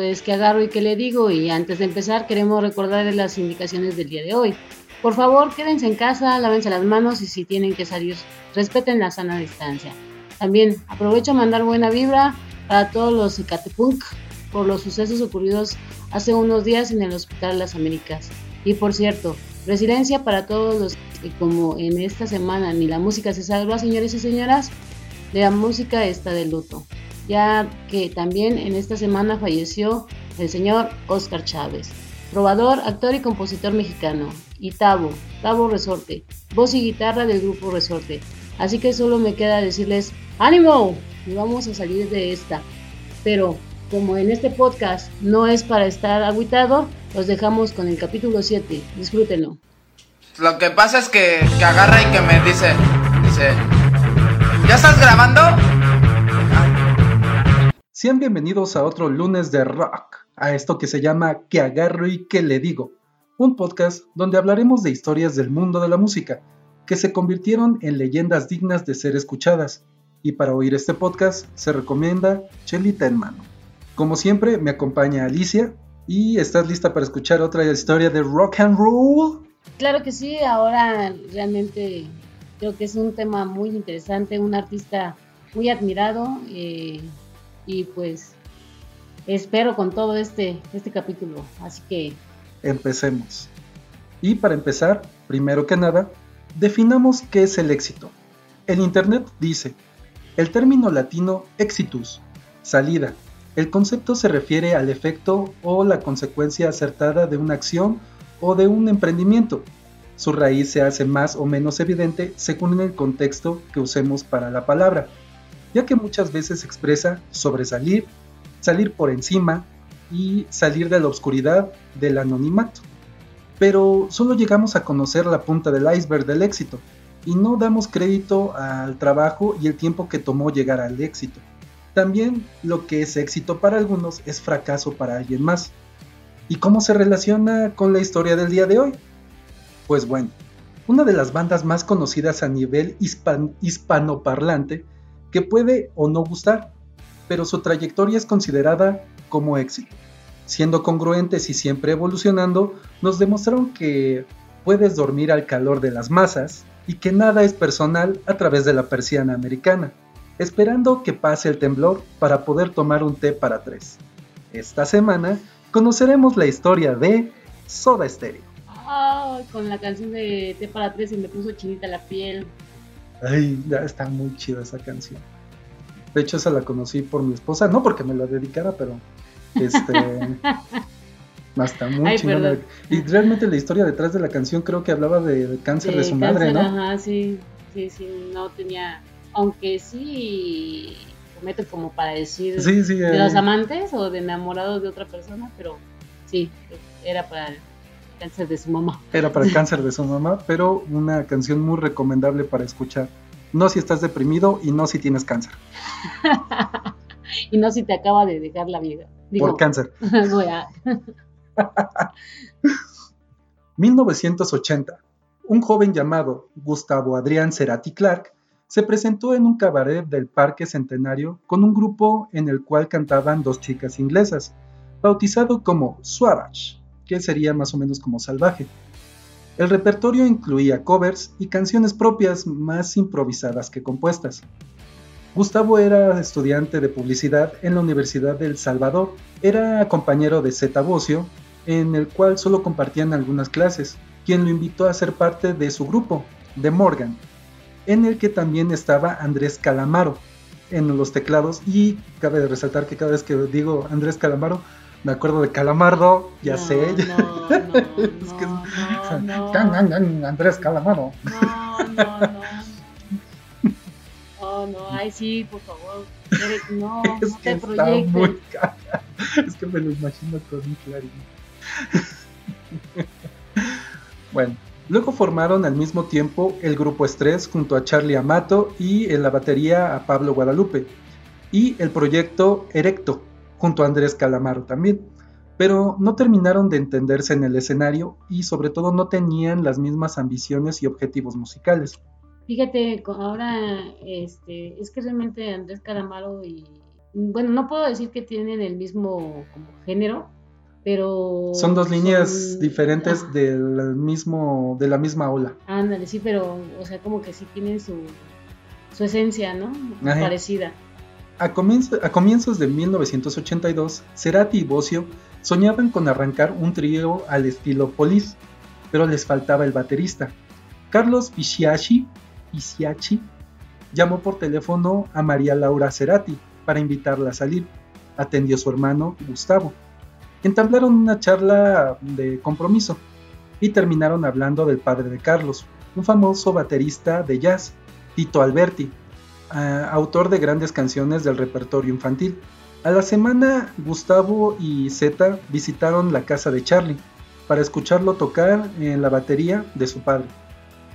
es que agarro y que le digo y antes de empezar queremos recordarles las indicaciones del día de hoy. Por favor, quédense en casa, lávense las manos y si tienen que salir, respeten la sana distancia. También aprovecho a mandar buena vibra para todos los Ecatepunk por los sucesos ocurridos hace unos días en el Hospital Las Américas. Y por cierto, resiliencia para todos los que como en esta semana ni la música se salva, señores y señoras, la música está de luto ya que también en esta semana falleció el señor Oscar Chávez, probador, actor y compositor mexicano, y Tavo, Tavo Resorte, voz y guitarra del grupo Resorte. Así que solo me queda decirles, ánimo, y vamos a salir de esta. Pero como en este podcast no es para estar aguitado, los dejamos con el capítulo 7. Disfrútenlo. Lo que pasa es que, que agarra y que me dice, dice, ¿ya estás grabando? Sean bienvenidos a otro lunes de rock, a esto que se llama Que agarro y que le digo, un podcast donde hablaremos de historias del mundo de la música, que se convirtieron en leyendas dignas de ser escuchadas. Y para oír este podcast se recomienda Chelita en mano. Como siempre, me acompaña Alicia. ¿Y estás lista para escuchar otra historia de rock and roll? Claro que sí, ahora realmente creo que es un tema muy interesante, un artista muy admirado. Eh, y pues espero con todo este, este capítulo. Así que... Empecemos. Y para empezar, primero que nada, definamos qué es el éxito. El Internet dice, el término latino exitus, salida. El concepto se refiere al efecto o la consecuencia acertada de una acción o de un emprendimiento. Su raíz se hace más o menos evidente según el contexto que usemos para la palabra ya que muchas veces expresa sobresalir, salir por encima y salir de la oscuridad del anonimato. Pero solo llegamos a conocer la punta del iceberg del éxito y no damos crédito al trabajo y el tiempo que tomó llegar al éxito. También lo que es éxito para algunos es fracaso para alguien más. ¿Y cómo se relaciona con la historia del día de hoy? Pues bueno, una de las bandas más conocidas a nivel hispanoparlante que puede o no gustar, pero su trayectoria es considerada como éxito. Siendo congruentes y siempre evolucionando, nos demostraron que puedes dormir al calor de las masas y que nada es personal a través de la persiana americana, esperando que pase el temblor para poder tomar un té para tres. Esta semana conoceremos la historia de Soda Stereo. con la canción de Té para tres y me puso chinita la piel. Ay, ya está muy chida esa canción. De hecho, esa la conocí por mi esposa, no porque me la dedicara, pero este. está muy chingona. Y realmente la historia detrás de la canción creo que hablaba de, cáncer de, su madre, ¿no? Ajá, sí, sí, sí, no tenía. Aunque sí comete como para decir de los eh. amantes o de enamorados de otra persona, pero sí, era para cáncer de su mamá. Era para el cáncer de su mamá, pero una canción muy recomendable para escuchar. No si estás deprimido y no si tienes cáncer. y no si te acaba de dejar la vida. Por cáncer. 1980. Un joven llamado Gustavo Adrián Cerati Clark se presentó en un cabaret del Parque Centenario con un grupo en el cual cantaban dos chicas inglesas, bautizado como Swabach, que sería más o menos como salvaje. El repertorio incluía covers y canciones propias más improvisadas que compuestas. Gustavo era estudiante de publicidad en la Universidad del Salvador, era compañero de Zeta Bocio, en el cual solo compartían algunas clases, quien lo invitó a ser parte de su grupo, The Morgan, en el que también estaba Andrés Calamaro en los teclados y cabe resaltar que cada vez que digo Andrés Calamaro me acuerdo de Calamardo, ya sé. No, no, es que no, Andrés Calamaro. No, no, no. Oh, no, ay, sí, por favor. No, es no te proyectes. Es que me lo imagino con un clarín. bueno, luego formaron al mismo tiempo el grupo Estrés junto a Charlie Amato y en la batería a Pablo Guadalupe. Y el proyecto Erecto, junto a Andrés Calamaro también, pero no terminaron de entenderse en el escenario y sobre todo no tenían las mismas ambiciones y objetivos musicales. Fíjate, ahora este, es que realmente Andrés Calamaro y bueno, no puedo decir que tienen el mismo como género, pero... Son dos líneas diferentes ah. del mismo, de la misma ola. Ándale, sí, pero, o sea, como que sí tienen su, su esencia, ¿no? Parecida. A, comienzos de 1982, Cerati y Bocio soñaban con arrancar un trío al estilo Police, pero les faltaba el baterista. Carlos Pisciachi, llamó por teléfono a María Laura Cerati para invitarla a salir. Atendió su hermano Gustavo. Entablaron una charla de compromiso y terminaron hablando del padre de Carlos, un famoso baterista de jazz, Tito Alberti, autor de grandes canciones del repertorio infantil. A la semana, Gustavo y Zeta visitaron la casa de Charlie para escucharlo tocar en la batería de su padre.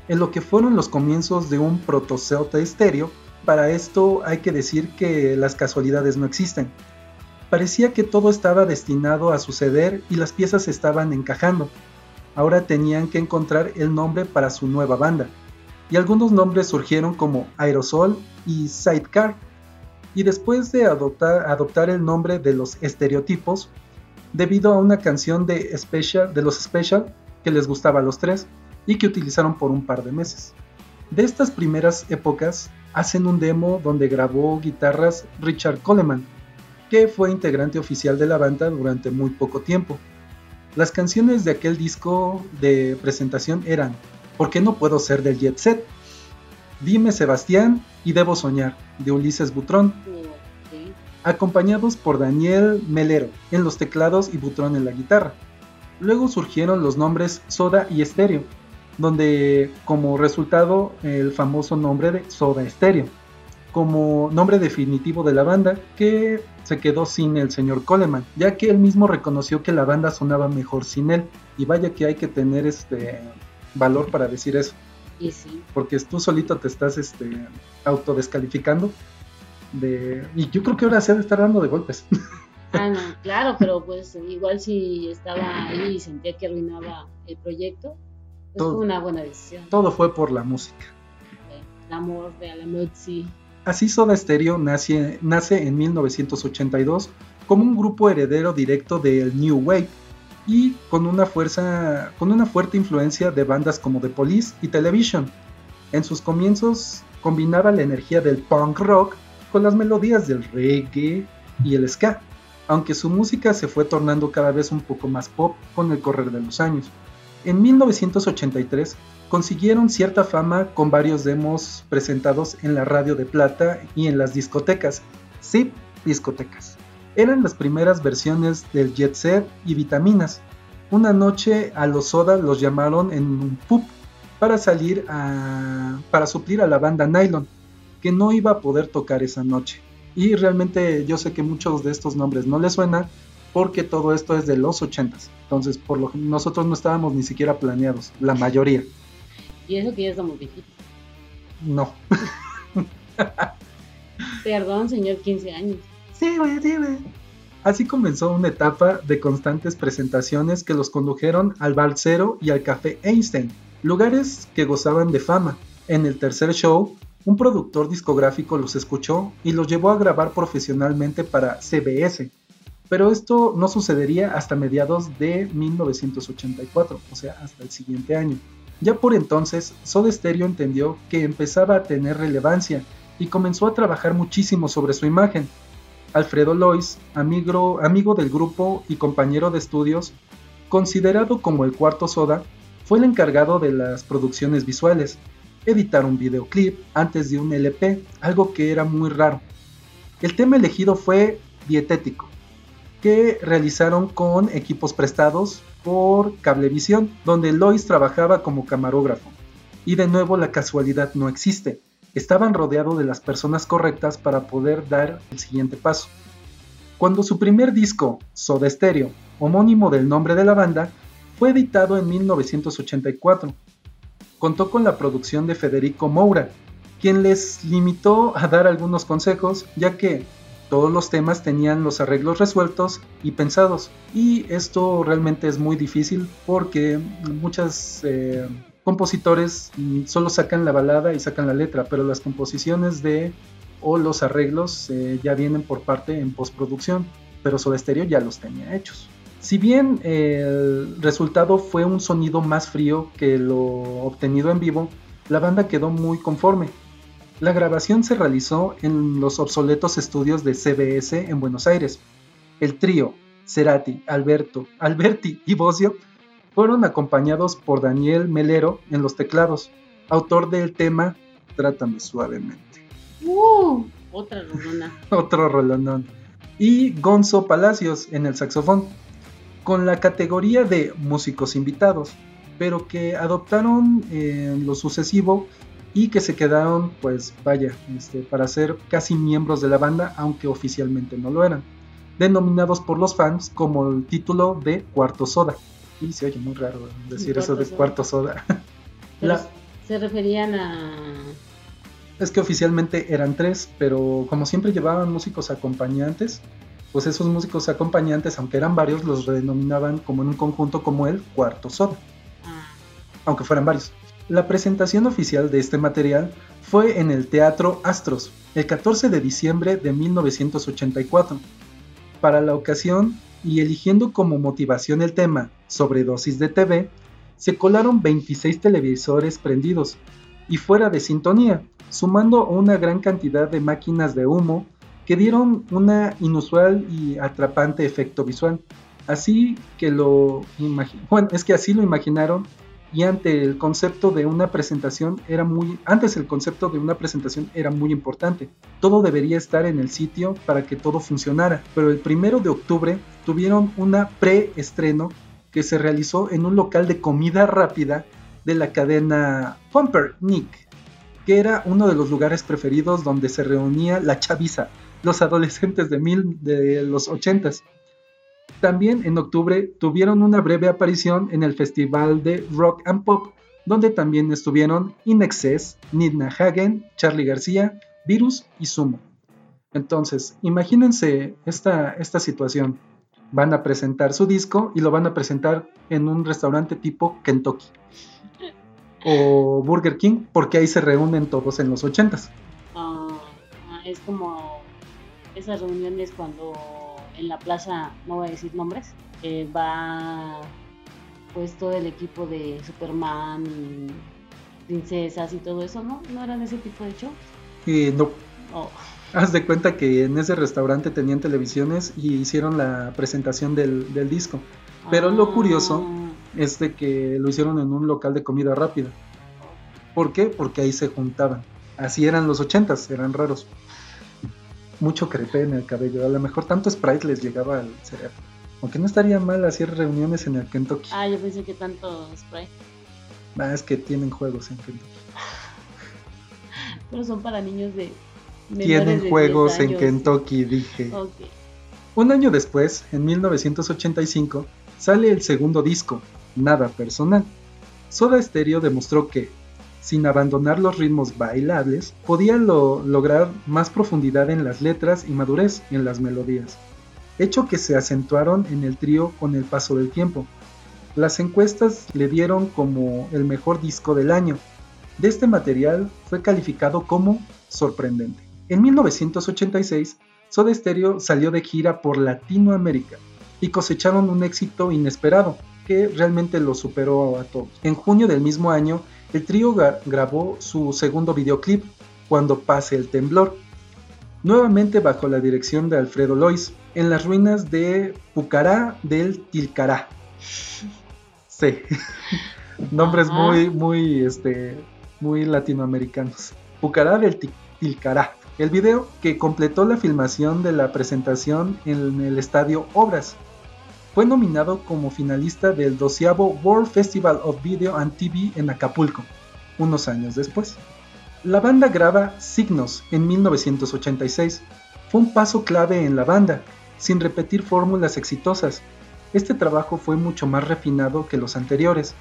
En lo que fueron los comienzos de un protocelta estéreo, para esto hay que decir que las casualidades no existen. Parecía que todo estaba destinado a suceder y las piezas estaban encajando. Ahora tenían que encontrar el nombre para su nueva banda. Y algunos nombres surgieron como Aerosol y Sidecar. Y después de adoptar, el nombre de los estereotipos, debido a una canción de, Special, de los Special que les gustaba a los tres y que utilizaron por un par de meses. De estas primeras épocas hacen un demo donde grabó guitarras Richard Coleman, que fue integrante oficial de la banda durante muy poco tiempo. Las canciones de aquel disco de presentación eran ¿Por qué no puedo ser del Jet Set? Dime Sebastián y Debo Soñar, de Ulises Butrón, acompañados por Daniel Melero en los teclados y Butrón en la guitarra. Luego surgieron los nombres Soda y Estéreo, donde como resultado el famoso nombre de Soda Stereo, como nombre definitivo de la banda que se quedó sin el señor Coleman, ya que él mismo reconoció que la banda sonaba mejor sin él. Y vaya que hay que tener este valor para decir eso. Y sí. Porque tú solito te estás este, autodescalificando. De... Y yo creo que ahora se ha de estar dando de golpes. Ah, no, claro, pero pues igual si estaba ahí y sentía que arruinaba el proyecto, pues fue una buena decisión. Todo fue por la música. El amor de Alamuzzi. Así Soda Stereo nace, nace en 1982 como un grupo heredero directo del New Wave y con una, fuerza, con una fuerte influencia de bandas como The Police y Television. En sus comienzos combinaba la energía del punk rock con las melodías del reggae y el ska, aunque su música se fue tornando cada vez un poco más pop con el correr de los años. En 1983 consiguieron cierta fama con varios demos presentados en la radio de plata y en las discotecas. Sí, discotecas. Eran las primeras versiones del Jet Set y Vitaminas. Una noche a los Soda los llamaron en un pub para salir a para suplir a la banda Nylon, que no iba a poder tocar esa noche. Y realmente yo sé que muchos de estos nombres no les suenan porque todo esto es de los 80s. Entonces, por lo nosotros no estábamos ni siquiera planeados, la mayoría. Y eso que ya estamos viejitos. No. Perdón, señor, 15 años. Así comenzó una etapa de constantes presentaciones que los condujeron al Bar Cero y al Café Einstein, lugares que gozaban de fama. En el tercer show, un productor discográfico los escuchó y los llevó a grabar profesionalmente para CBS. Pero esto no sucedería hasta mediados de 1984, o sea, hasta el siguiente año. Ya por entonces, Soda Stereo entendió que empezaba a tener relevancia y comenzó a trabajar muchísimo sobre su imagen. Alfredo Lois, amigo, del grupo y compañero de estudios, considerado como el cuarto Soda, fue el encargado de las producciones visuales, editar un videoclip antes de un LP, algo que era muy raro. El tema elegido fue Dietético, que realizaron con equipos prestados por Cablevisión, donde Lois trabajaba como camarógrafo. Y de nuevo la casualidad no existe. Estaban rodeados de las personas correctas para poder dar el siguiente paso. Cuando su primer disco, Soda Stereo, homónimo del nombre de la banda, fue editado en 1984, contó con la producción de Federico Moura, quien les limitó a dar algunos consejos, ya que todos los temas tenían los arreglos resueltos y pensados. Y esto realmente es muy difícil porque muchos eh, compositores solo sacan la balada y sacan la letra, pero las composiciones de o los arreglos eh, ya vienen por parte en postproducción, pero Soda Stereo ya los tenía hechos. Si bien el resultado fue un sonido más frío que lo obtenido en vivo, la banda quedó muy conforme. La grabación se realizó en los obsoletos estudios de CBS en Buenos Aires. El trío, Cerati, Alberto, Alberti y Bosio fueron acompañados por Daniel Melero en los teclados, autor del tema Trátame suavemente. ¡Uh! Otra rolona. Otro rolonón. Y Gonzo Palacios en el saxofón, con la categoría de músicos invitados, pero que adoptaron en lo sucesivo y que se quedaron, pues vaya, este, para ser casi miembros de la banda, aunque oficialmente no lo eran, denominados por los fans como el título de Cuarto Soda. Y se oye muy raro decir eso de Cuarto Soda. se referían a es que oficialmente eran tres, pero como siempre llevaban músicos acompañantes, pues esos músicos acompañantes, aunque eran varios, los denominaban como en un conjunto como el cuarto soda, ah. aunque fueran varios. La presentación oficial de este material fue en el Teatro Astros, el 14 de diciembre de 1984. Para la ocasión, y eligiendo como motivación el tema sobredosis de TV, se colaron 26 televisores prendidos y fuera de sintonía, sumando una gran cantidad de máquinas de humo que dieron una inusual y atrapante efecto visual. Así que lo bueno, es que así lo imaginaron y ante el concepto de una presentación era muy antes el concepto de una presentación era muy importante. Todo debería estar en el sitio para que todo funcionara, pero el primero de octubre tuvieron una preestreno que se realizó en un local de comida rápida de la cadena Nick que era uno de los lugares preferidos donde se reunía la chaviza, los adolescentes de, mil, de los ochentas. También en octubre tuvieron una breve aparición en el Festival de Rock and Pop, donde también estuvieron In Excess, Nidna Hagen, Charlie García, Virus y Sumo. Entonces, imagínense esta, esta situación. Van a presentar su disco y lo van a presentar en un restaurante tipo Kentucky o Burger King, porque ahí se reúnen todos en los ochentas. Ah, es como esas reuniones cuando en la plaza, no voy a decir nombres, eh, va pues todo el equipo de Superman, princesas y todo eso, ¿no? ¿No eran ese tipo de shows? Eh, no. Oh. Haz de cuenta que en ese restaurante tenían televisiones y hicieron la presentación del, del disco. Pero lo curioso ah es de que lo hicieron en un local de comida rápida. ¿Por qué? Porque ahí se juntaban. Así eran los ochentas, eran raros. Mucho crepe en el cabello. A lo mejor tanto Sprite les llegaba al cerebro. Aunque no estaría mal hacer reuniones en el Kentucky. Ah, yo pensé que tanto Sprite. Ah, es que tienen juegos en Kentucky. Pero son para niños de. Tienen juegos en Kentucky, dije. Un año después, en 1985, sale el segundo disco, nada personal. Soda Stereo demostró que, sin abandonar los ritmos bailables, podía lograr más profundidad en las letras y madurez en las melodías, hecho que se acentuaron en el trío con el paso del tiempo. Las encuestas le dieron como el mejor disco del año. De este material fue calificado como sorprendente. En 1986, Soda Stereo salió de gira por Latinoamérica y cosecharon un éxito inesperado, que realmente lo superó a todos. En junio del mismo año, el trío grabó su segundo videoclip, Cuando pase el temblor, nuevamente bajo la dirección de Alfredo Lois, en las ruinas de Pucará del Tilcará. Sí, nombres muy, muy, este, muy latinoamericanos. Pucará del Tilcará. El video que completó la filmación de la presentación en el estadio Obras, fue nominado como finalista del 12 World Festival of Video and TV en Acapulco, unos años después. La banda graba Signos en 1986. Fue un paso clave en la banda, sin repetir fórmulas exitosas. Este trabajo fue mucho más refinado que los anteriores,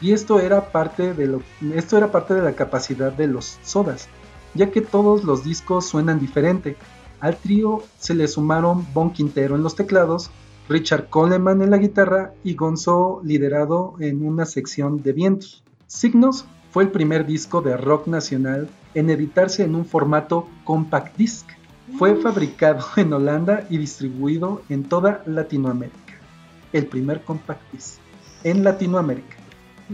y esto era parte de, lo, esto era parte de la capacidad de los sodas, ya que todos los discos suenan diferente. Al trío se le sumaron Bon Quintero en los teclados, Richard Coleman en la guitarra y Gonzo liderado en una sección de vientos. Signos fue el primer disco de rock nacional en editarse en un formato compact disc. Fue fabricado en Holanda y distribuido en toda Latinoamérica. El primer compact disc en Latinoamérica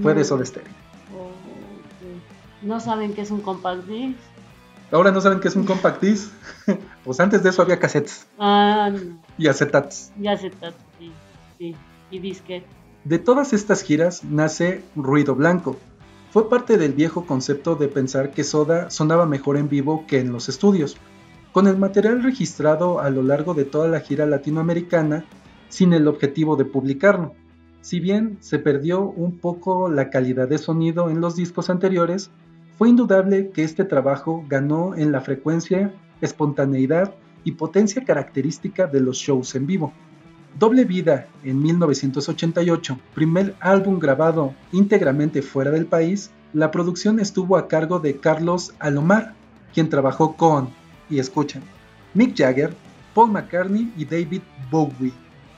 fue de Soda Stereo. Oh, ¿No saben qué es un compact disc? Ahora no saben qué es un compact disc. pues antes de eso había cassettes. Ah, no. Y acetatos. Y acetatos, sí, sí. Y disquete. De todas estas giras nace Ruido Blanco. Fue parte del viejo concepto de pensar que Soda sonaba mejor en vivo que en los estudios. Con el material registrado a lo largo de toda la gira latinoamericana, sin el objetivo de publicarlo. Si bien se perdió un poco la calidad de sonido en los discos anteriores, fue indudable que este trabajo ganó en la frecuencia, espontaneidad y potencia característica de los shows en vivo. Doble Vida en 1988, primer álbum grabado íntegramente fuera del país, la producción estuvo a cargo de Carlos Alomar, quien trabajó con, y escuchen, Mick Jagger, Paul McCartney y David Bowie,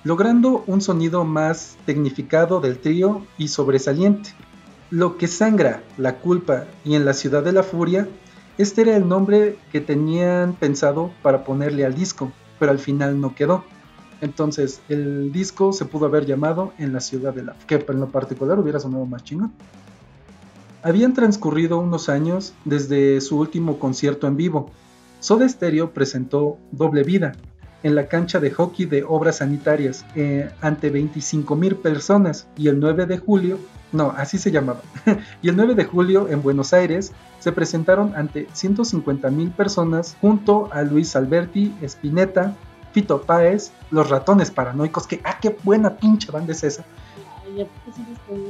logrando un sonido más tecnificado del trío y sobresaliente. Lo que sangra, la culpa y en la ciudad de la furia, este era el nombre que tenían pensado para ponerle al disco, pero al final no quedó. Entonces el disco se pudo haber llamado En la ciudad de la que en lo particular hubiera sonado más chingón. Habían transcurrido unos años desde su último concierto en vivo. Soda Stereo presentó Doble Vida en la cancha de hockey de obras sanitarias eh, ante 25 mil personas y el 9 de julio no, así se llamaba. y el 9 de julio en Buenos Aires se presentaron ante 150 mil personas junto a Luis Alberti, Spinetta, Fito Páez, Los Ratones Paranoicos, que, ah, qué buena pinche banda es esa.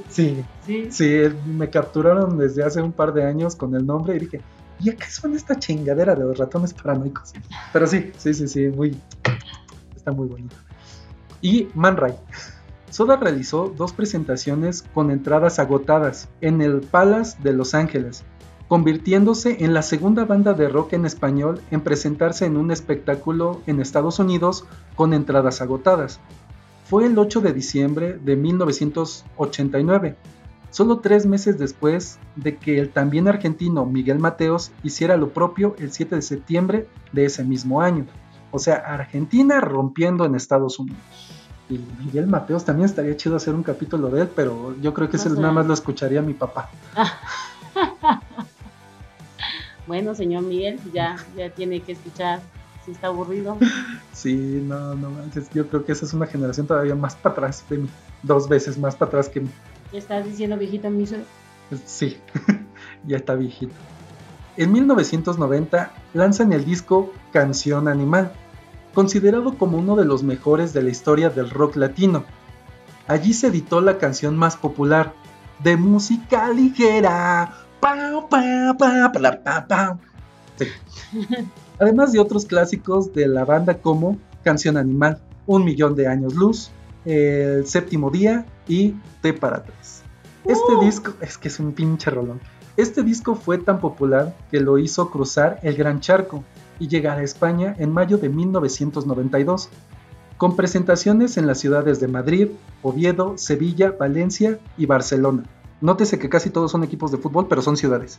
Sí, sí, sí, me capturaron desde hace un par de años con el nombre y dije, ¿y a qué suena esta chingadera de los ratones paranoicos? Pero sí, sí, sí, sí, muy, está muy bonito. Y Man Ray. Soda realizó dos presentaciones con entradas agotadas en el Palace de Los Ángeles, convirtiéndose en la segunda banda de rock en español en presentarse en un espectáculo en Estados Unidos con entradas agotadas. Fue el 8 de diciembre de 1989, solo tres meses después de que el también argentino Miguel Mateos hiciera lo propio el 7 de septiembre de ese mismo año. O sea, Argentina rompiendo en Estados Unidos. Y Miguel Mateos también estaría chido hacer un capítulo de él, pero yo creo que ese nada más lo escucharía mi papá. bueno, señor Miguel, ya, ya tiene que escuchar si está aburrido. Sí, no, no Yo creo que esa es una generación todavía más para atrás de mí. Dos veces más para atrás que mí. ¿Estás diciendo viejito mi Sí, ya está viejito. En 1990 lanzan el disco Canción Animal considerado como uno de los mejores de la historia del rock latino. Allí se editó la canción más popular, de música ligera. Además de otros clásicos de la banda como Canción Animal, Un Millón de Años Luz, El Séptimo Día y T para Tres. Este uh. disco es que es un pinche rolón. Este disco fue tan popular que lo hizo cruzar el Gran Charco y llegar a España en mayo de 1992, con presentaciones en las ciudades de Madrid, Oviedo, Sevilla, Valencia y Barcelona. Nótese que casi todos son equipos de fútbol, pero son ciudades.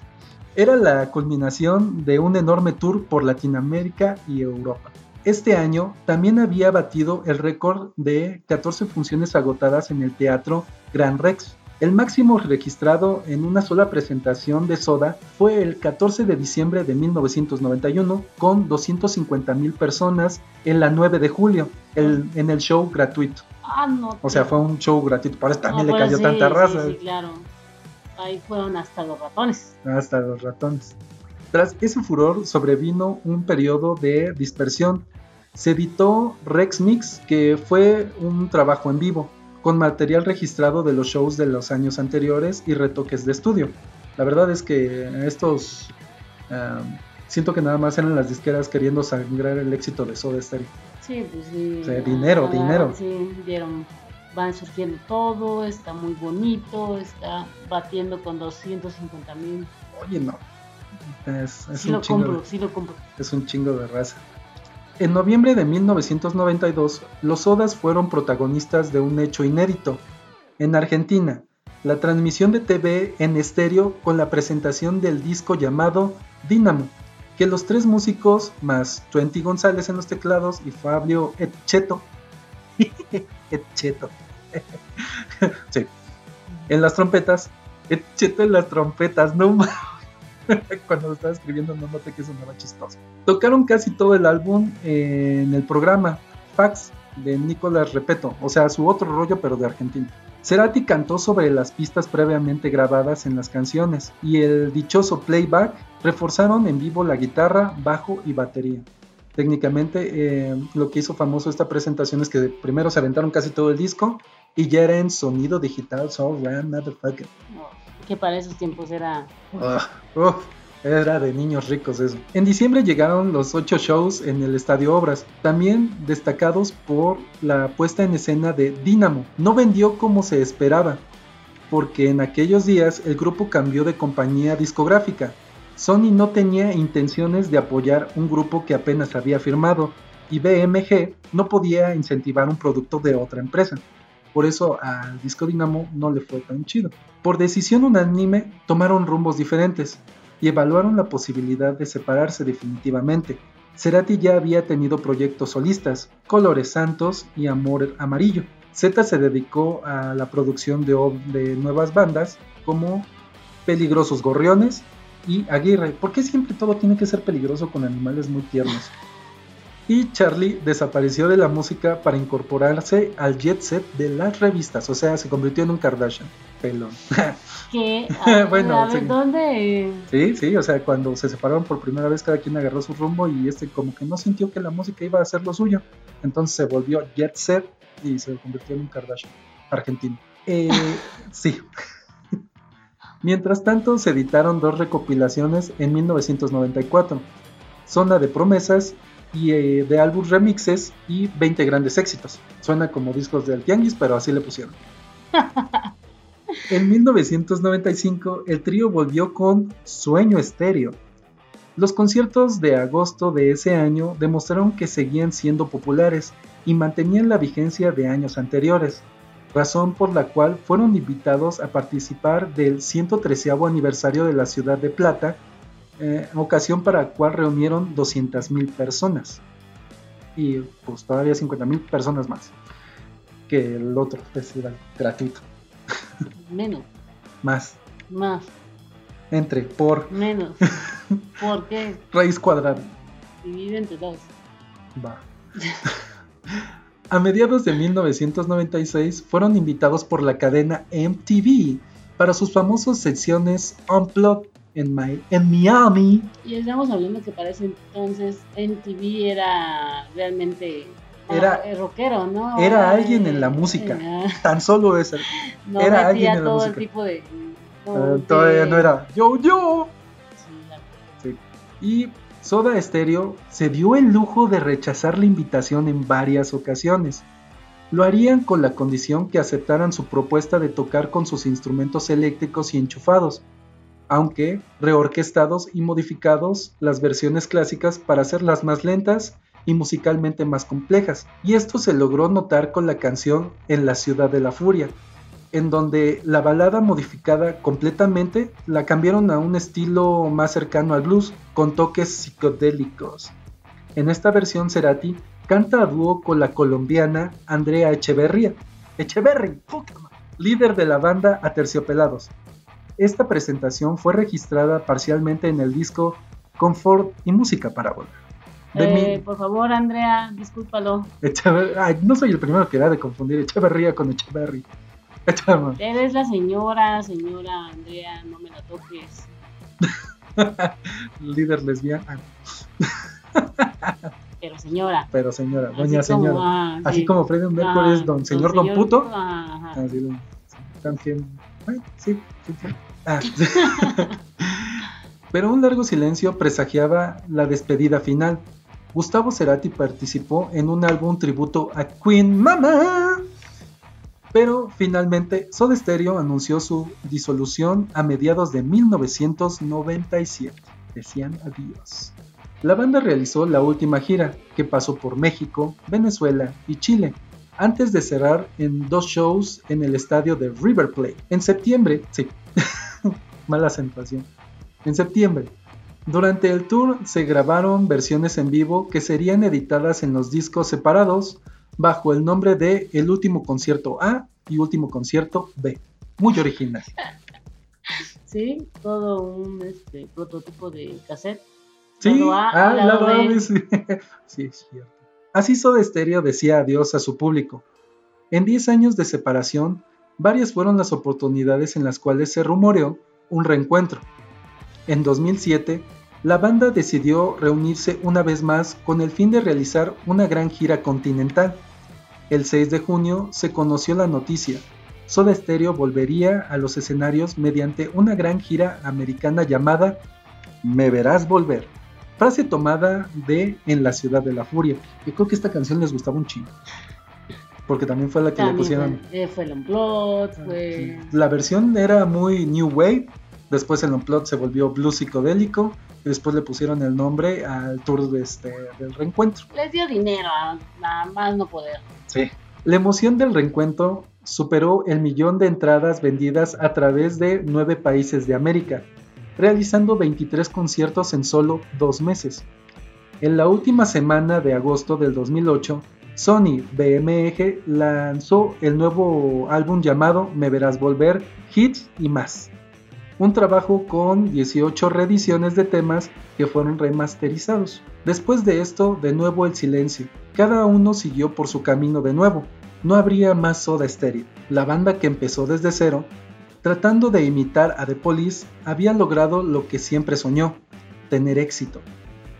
Era la culminación de un enorme tour por Latinoamérica y Europa. Este año también había batido el récord de 14 funciones agotadas en el Teatro Gran Rex, el máximo registrado en una sola presentación de Soda fue el 14 de diciembre de 1991 con 250 mil personas en la 9 de julio en el show gratuito. Ah, no. O sea, fue un show gratuito, por eso también le cayó tanta raza. Sí, claro. Ahí fueron hasta los ratones. Hasta los ratones. Tras ese furor sobrevino un periodo de dispersión. Se editó Rex Mix, que fue un trabajo en vivo con material registrado de los shows de los años anteriores y retoques de estudio. La verdad es que estos siento que nada más eran las disqueras queriendo sangrar el éxito de Soda Stereo. Sí, pues sí. dinero, dinero. Sí, dieron, van surgiendo todo, está muy bonito, está batiendo con 250 mil. Oye, no. Es, sí lo compro, sí lo compro. Es un chingo de raza. En noviembre de 1992, los Sodas fueron protagonistas de un hecho inédito. En Argentina, la transmisión de TV en estéreo con la presentación del disco llamado Dynamo, que los tres músicos, más Twenty González en los teclados y Fabio Etcheto, Etcheto, sí, en las trompetas, Etcheto en las trompetas, no Cuando estaba escribiendo no noté que sonaba chistoso. Tocaron casi todo el álbum en el programa Fax de Nicolás Repeto, o sea, su otro rollo pero de Argentina. Cerati cantó sobre las pistas previamente grabadas en las canciones y el dichoso playback reforzaron en vivo la guitarra, bajo y batería. Técnicamente eh, lo que hizo famoso esta presentación es que primero se aventaron casi todo el disco y ya era en sonido digital, so motherfucker. Que para esos tiempos era... Ah, era de niños ricos eso. En diciembre llegaron los ocho shows en el Estadio Obras, también destacados por la puesta en escena de Dynamo. No vendió como se esperaba, porque en aquellos días el grupo cambió de compañía discográfica. Sony no tenía intenciones de apoyar un grupo que apenas había firmado y BMG no podía incentivar un producto de otra empresa. Por eso al disco Dynamo no le fue tan chido. Por decisión unánime tomaron rumbos diferentes y evaluaron la posibilidad de separarse definitivamente. Cerati ya había tenido proyectos solistas, Colores Santos y Amor Amarillo. Z se dedicó a la producción de, de nuevas bandas como Peligrosos Gorriones y Aguirre. ¿Por qué siempre todo tiene que ser peligroso con animales muy tiernos? Y Charlie desapareció de la música para incorporarse al jet set de las revistas, o sea, se convirtió en un Kardashian. Pelón. ¿Qué? bueno, sí. ¿dónde? Sí, sí, o sea, cuando se separaron por primera vez, cada quien agarró su rumbo y este como que no sintió que la música iba a ser lo suyo. Entonces se volvió jet set y se convirtió en un Kardashian argentino. Eh, sí. Mientras tanto, se editaron dos recopilaciones en 1994, Zona de Promesas y eh, de álbum remixes y 20 grandes éxitos. Suena como discos del Tianguis, pero así le pusieron. en 1995, el trío volvió con Sueño Estéreo. Los conciertos de agosto de ese año demostraron que seguían siendo populares y mantenían la vigencia de años anteriores, razón por la cual fueron invitados a participar del 113 aniversario de la ciudad de Plata eh, ocasión para la cual reunieron 200.000 personas. Y pues todavía 50.000 personas más que el otro festival gratuito. Menos. más. Más. Entre, por. Menos. ¿Por qué? Raíz cuadrada. Divide entre dos. Va. A mediados de 1996 fueron invitados por la cadena MTV para sus famosas secciones Unplugged en, en Miami. Y estamos hablando que para ese entonces MTV era realmente era ah, rockero, ¿no? Era alguien en la música, tan solo eso. No era alguien en la música. tipo de, uh, todavía no era yo yo. Sí, Y Soda Stereo se dio el lujo de rechazar la invitación en varias ocasiones. Lo harían con la condición que aceptaran su propuesta de tocar con sus instrumentos eléctricos y enchufados, aunque reorquestados y modificados las versiones clásicas para hacerlas más lentas y musicalmente más complejas. Y esto se logró notar con la canción En la ciudad de la furia, en donde la balada modificada completamente la cambiaron a un estilo más cercano al blues, con toques psicodélicos. En esta versión Cerati canta a dúo con la colombiana Andrea Echeverría, Echeverry, líder de la banda Aterciopelados, esta presentación fue registrada parcialmente en el disco Comfort y Música para Volar. Eh, por favor, Andrea, discúlpalo. no soy el primero que da de confundir Echeverría con Echeverry. Eres la señora, señora Andrea, no me la toques. Líder lesbiana. Pero señora. Pero señora, doña señora. Ah, Así como Freddy Mercury es don, señor, don puto. Así, también. Ah. Pero un largo silencio presagiaba la despedida final. Gustavo Cerati participó en un álbum tributo a Queen Mama. Pero finalmente Soda Stereo anunció su disolución a mediados de 1997. Decían adiós. La banda realizó la última gira, que pasó por México, Venezuela y Chile, antes de cerrar en dos shows en el estadio de River Plate. En septiembre, sí, mala acentuación. En septiembre, durante el tour se grabaron versiones en vivo que serían editadas en los discos separados bajo el nombre de El último concierto A y Último concierto B. Muy original. Sí, todo un este, prototipo de cassette. Sí, Lado A, ah, lado lado B. Sí, es cierto. Así Soda Stereo decía adiós a su público. En 10 años de separación, varias fueron las oportunidades en las cuales se rumoreó un reencuentro. En 2007, la banda decidió reunirse una vez más con el fin de realizar una gran gira continental. El 6 de junio se conoció la noticia. Soda Stereo volvería a los escenarios mediante una gran gira americana llamada Me verás volver. Frase tomada de En la ciudad de la furia. Yo creo que esta canción les gustaba un chingo. Porque también fue la que le También pusieron. fue, eh, fue el Unplugged, fue... La versión era muy New Wave. Después el Unplugged se volvió blues psicodélico. Y después le pusieron el nombre al tour de este, del reencuentro. Les dio dinero, nada más no poder. Sí. La emoción del reencuentro superó el millón de entradas vendidas a través de nueve países de América, realizando 23 conciertos en solo dos meses. En la última semana de agosto del 2008, Sony BMG lanzó el nuevo álbum llamado Me Verás Volver, Hits y más. Un trabajo con 18 reediciones de temas que fueron remasterizados. Después de esto, de nuevo el silencio. Cada uno siguió por su camino de nuevo. No habría más Soda Stereo. La banda que empezó desde cero, tratando de imitar a The Police, había logrado lo que siempre soñó, tener éxito.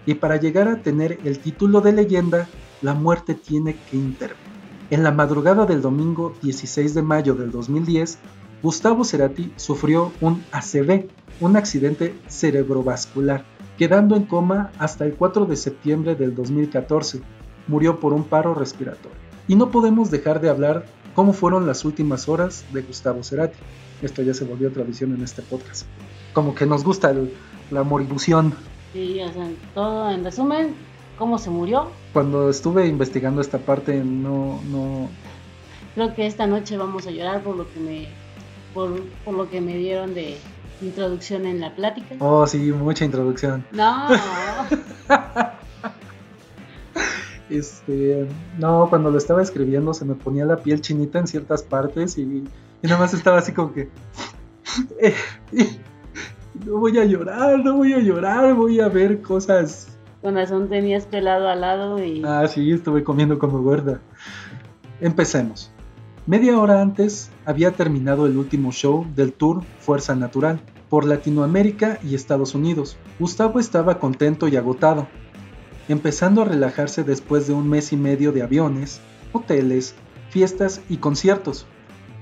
Y para llegar a tener el título de leyenda, la muerte tiene que intervenir. En la madrugada del domingo 16 de mayo del 2010, Gustavo Cerati sufrió un ACV, un accidente cerebrovascular, quedando en coma hasta el 4 de septiembre del 2014. Murió por un paro respiratorio. Y no podemos dejar de hablar cómo fueron las últimas horas de Gustavo Cerati. Esto ya se volvió tradición en este podcast. Como que nos gusta el- la moribución. Sí, o sea, todo en resumen, cómo se murió. Cuando estuve investigando esta parte, no, no, Creo que esta noche vamos a llorar por lo que me, por, por lo que me dieron de introducción en la plática. Oh, sí, mucha introducción. No, Este, no, cuando lo estaba escribiendo se me ponía la piel chinita en ciertas partes y, y nada más estaba así como que... eh, eh, no voy a llorar, no voy a llorar, voy a ver cosas. con razón tenías pelado al lado y Ah, sí, estuve comiendo como gorda. Empecemos. Media hora antes había terminado el último show del tour Fuerza Natural por Latinoamérica y Estados Unidos. Gustavo estaba contento y agotado, empezando a relajarse después de un mes y medio de aviones, hoteles, fiestas y conciertos.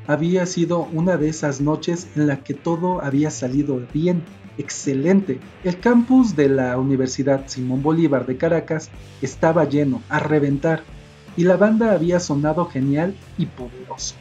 Había sido una de esas noches en la que todo había salido bien, excelente. El campus de la Universidad Simón Bolívar de Caracas estaba lleno, a reventar, y la banda había sonado genial y poderoso.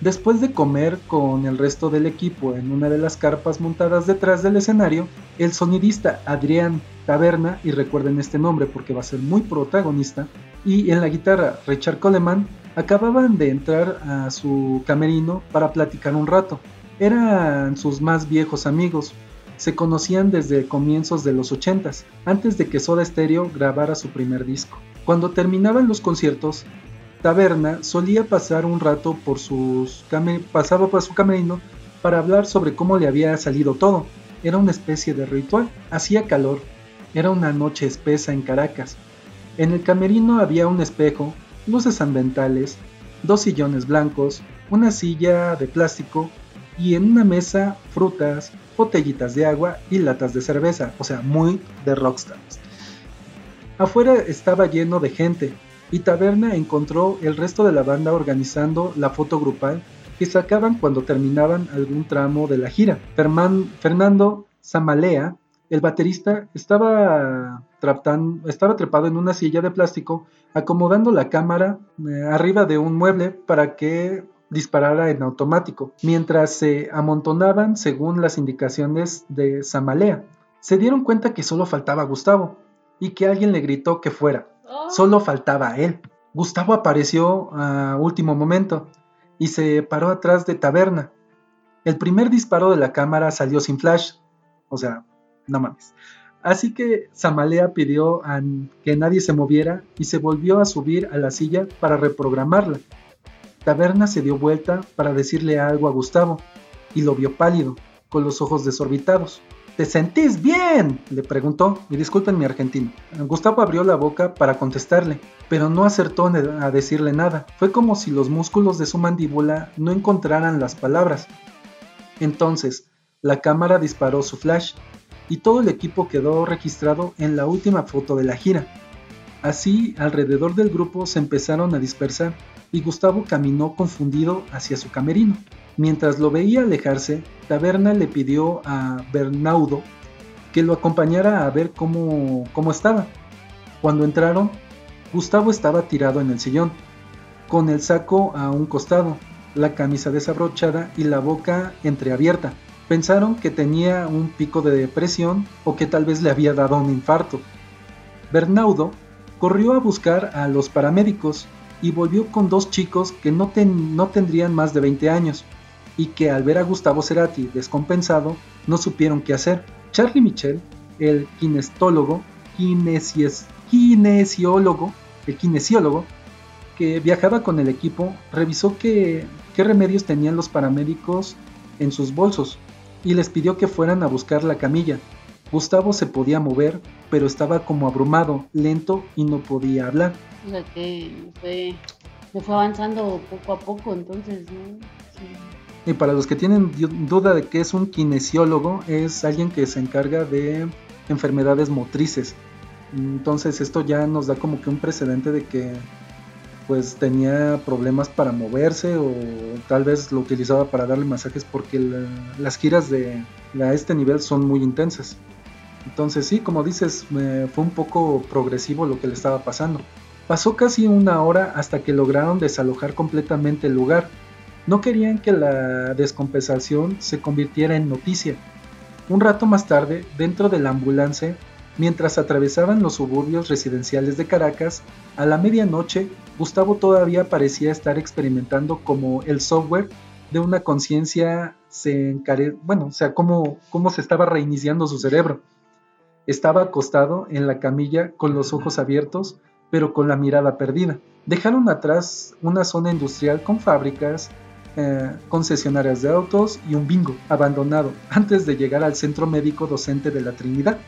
Después de comer con el resto del equipo en una de las carpas montadas detrás del escenario, el sonidista Adrián Taberna, y recuerden este nombre porque va a ser muy protagonista, y en la guitarra Richard Coleman acababan de entrar a su camerino para platicar un rato. Eran sus más viejos amigos, se conocían desde comienzos de los 80s, antes de que Soda Stereo grabara su primer disco. Cuando terminaban los conciertos, Taberna solía pasar un rato por sus pasaba por su camerino para hablar sobre cómo le había salido todo. Era una especie de ritual. Hacía calor. Era una noche espesa en Caracas. En el camerino había un espejo, luces ambientales, dos sillones blancos, una silla de plástico y en una mesa frutas, botellitas de agua y latas de cerveza, o sea, muy de rockstars. Afuera estaba lleno de gente y Taberna encontró el resto de la banda organizando la foto grupal que sacaban cuando terminaban algún tramo de la gira. Fernando Samalea, el baterista, estaba, trepado en una silla de plástico acomodando la cámara eh, arriba de un mueble para que disparara en automático, mientras se amontonaban según las indicaciones de Samalea. Se dieron cuenta que solo faltaba Gustavo y que alguien le gritó que fuera. Oh, Solo faltaba él. Gustavo apareció a último momento y se paró atrás de Taberna. El primer disparo de la cámara salió sin flash, o sea, no mames. Así que Samalea pidió a que nadie se moviera y se volvió a subir a la silla para reprogramarla. Taberna se dio vuelta para decirle algo a Gustavo y lo vio pálido, con los ojos desorbitados. ¿Te sentís bien? le preguntó, y disculpen mi argentino. Gustavo abrió la boca para contestarle, pero no acertó a decirle nada. Fue como si los músculos de su mandíbula no encontraran las palabras. Entonces, la cámara disparó su flash y todo el equipo quedó registrado en la última foto de la gira. Así, alrededor del grupo se empezaron a dispersar y Gustavo caminó confundido hacia su camerino. Mientras lo veía alejarse, Taberna le pidió a Bernaudo que lo acompañara a ver cómo, cómo estaba. Cuando entraron, Gustavo estaba tirado en el sillón, con el saco a un costado, la camisa desabrochada y la boca entreabierta. Pensaron que tenía un pico de depresión o que tal vez le había dado un infarto. Bernaudo corrió a buscar a los paramédicos y volvió con dos chicos que no, no tendrían más de 20 años y que al ver a Gustavo Cerati descompensado no supieron qué hacer. Charlie Michel, el kinestólogo, kinesiólogo, el kinesiólogo, que viajaba con el equipo, revisó qué remedios tenían los paramédicos en sus bolsos y les pidió que fueran a buscar la camilla. Gustavo se podía mover, pero estaba como abrumado, lento y no podía hablar. O sea que fue, fue avanzando poco a poco, entonces, Y para los que tienen duda de qué es un kinesiólogo, es alguien que se encarga de enfermedades motrices. Entonces esto ya nos da como que un precedente de que pues tenía problemas para moverse o tal vez lo utilizaba para darle masajes porque las giras de a este nivel son muy intensas. Entonces sí, como dices, fue un poco progresivo lo que le estaba pasando. Pasó casi una hora hasta que lograron desalojar completamente el lugar. No querían que la descompensación se convirtiera en noticia. Un rato más tarde, dentro de la ambulancia, Mientras atravesaban los suburbios residenciales de Caracas, a la medianoche, Gustavo todavía parecía estar experimentando como el software de una conciencia se encare... bueno, o sea, cómo, cómo se estaba reiniciando su cerebro. Estaba acostado en la camilla con los ojos abiertos, pero con la mirada perdida. Dejaron atrás una zona industrial con fábricas, eh, concesionarias de autos y un bingo abandonado antes de llegar al centro médico docente de la Trinidad.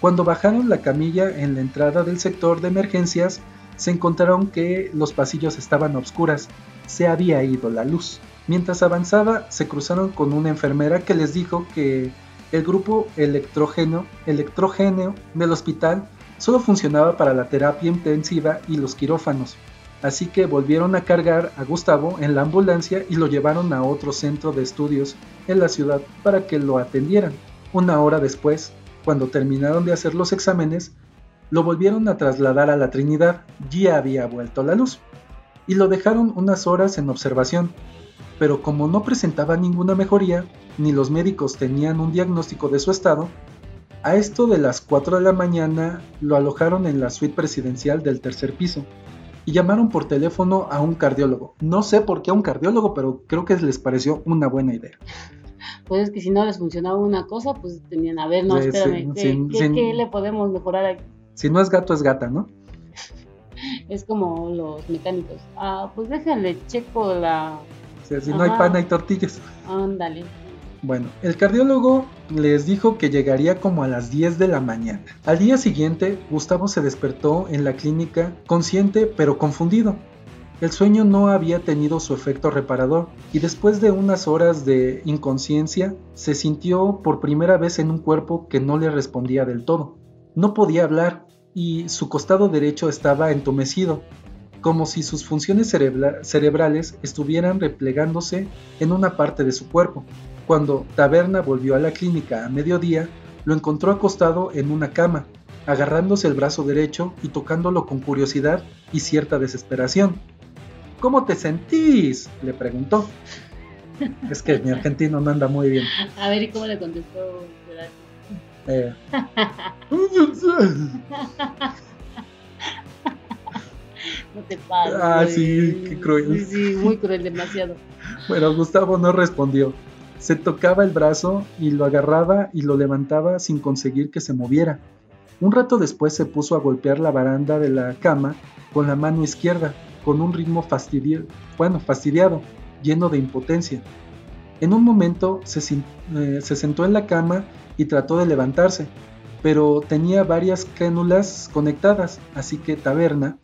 Cuando bajaron la camilla en la entrada del sector de emergencias, se encontraron que los pasillos estaban oscuras, se había ido la luz. Mientras avanzaba, se cruzaron con una enfermera que les dijo que el grupo electrógeno, electrógeno del hospital solo funcionaba para la terapia intensiva y los quirófanos. Así que volvieron a cargar a Gustavo en la ambulancia y lo llevaron a otro centro de estudios en la ciudad para que lo atendieran. Una hora después, cuando terminaron de hacer los exámenes, lo volvieron a trasladar a la Trinidad, ya había vuelto la luz, y lo dejaron unas horas en observación, pero como no presentaba ninguna mejoría, ni los médicos tenían un diagnóstico de su estado, a esto de las 4 de la mañana lo alojaron en la suite presidencial del tercer piso y llamaron por teléfono a un cardiólogo. No sé por qué a un cardiólogo, pero creo que les pareció una buena idea pues es que si no les funcionaba una cosa, pues tenían, a ver, no, espérame, ¿qué, le podemos mejorar aquí? Si no es gato, es gata, ¿no? es como los mecánicos. Ah, pues déjale, checo la... si no hay pan, hay tortillas. Ándale. Bueno, el cardiólogo les dijo que llegaría como a las 10 de la mañana. Al día siguiente, Gustavo se despertó en la clínica consciente pero confundido. El sueño no había tenido su efecto reparador y después de unas horas de inconsciencia se sintió por primera vez en un cuerpo que no le respondía del todo. No podía hablar y su costado derecho estaba entumecido, como si sus funciones cerebrales estuvieran replegándose en una parte de su cuerpo. Cuando Taberna volvió a la clínica a mediodía, lo encontró acostado en una cama, agarrándose el brazo derecho y tocándolo con curiosidad y cierta desesperación. ¿Cómo te sentís? le preguntó. Es que mi argentino no anda muy bien. A ver, ¿y cómo le contestó? Eh. No te pases. Ah, sí, qué cruel. Sí, sí, muy cruel, demasiado. Bueno, Gustavo no respondió. Se tocaba el brazo y lo agarraba y lo levantaba sin conseguir que se moviera. Un rato después se puso a golpear la baranda de la cama con la mano izquierda, con un ritmo bueno, fastidiado, lleno de impotencia. En un momento se, eh, se sentó en la cama y trató de levantarse, pero tenía varias crénulas conectadas, así que Taberna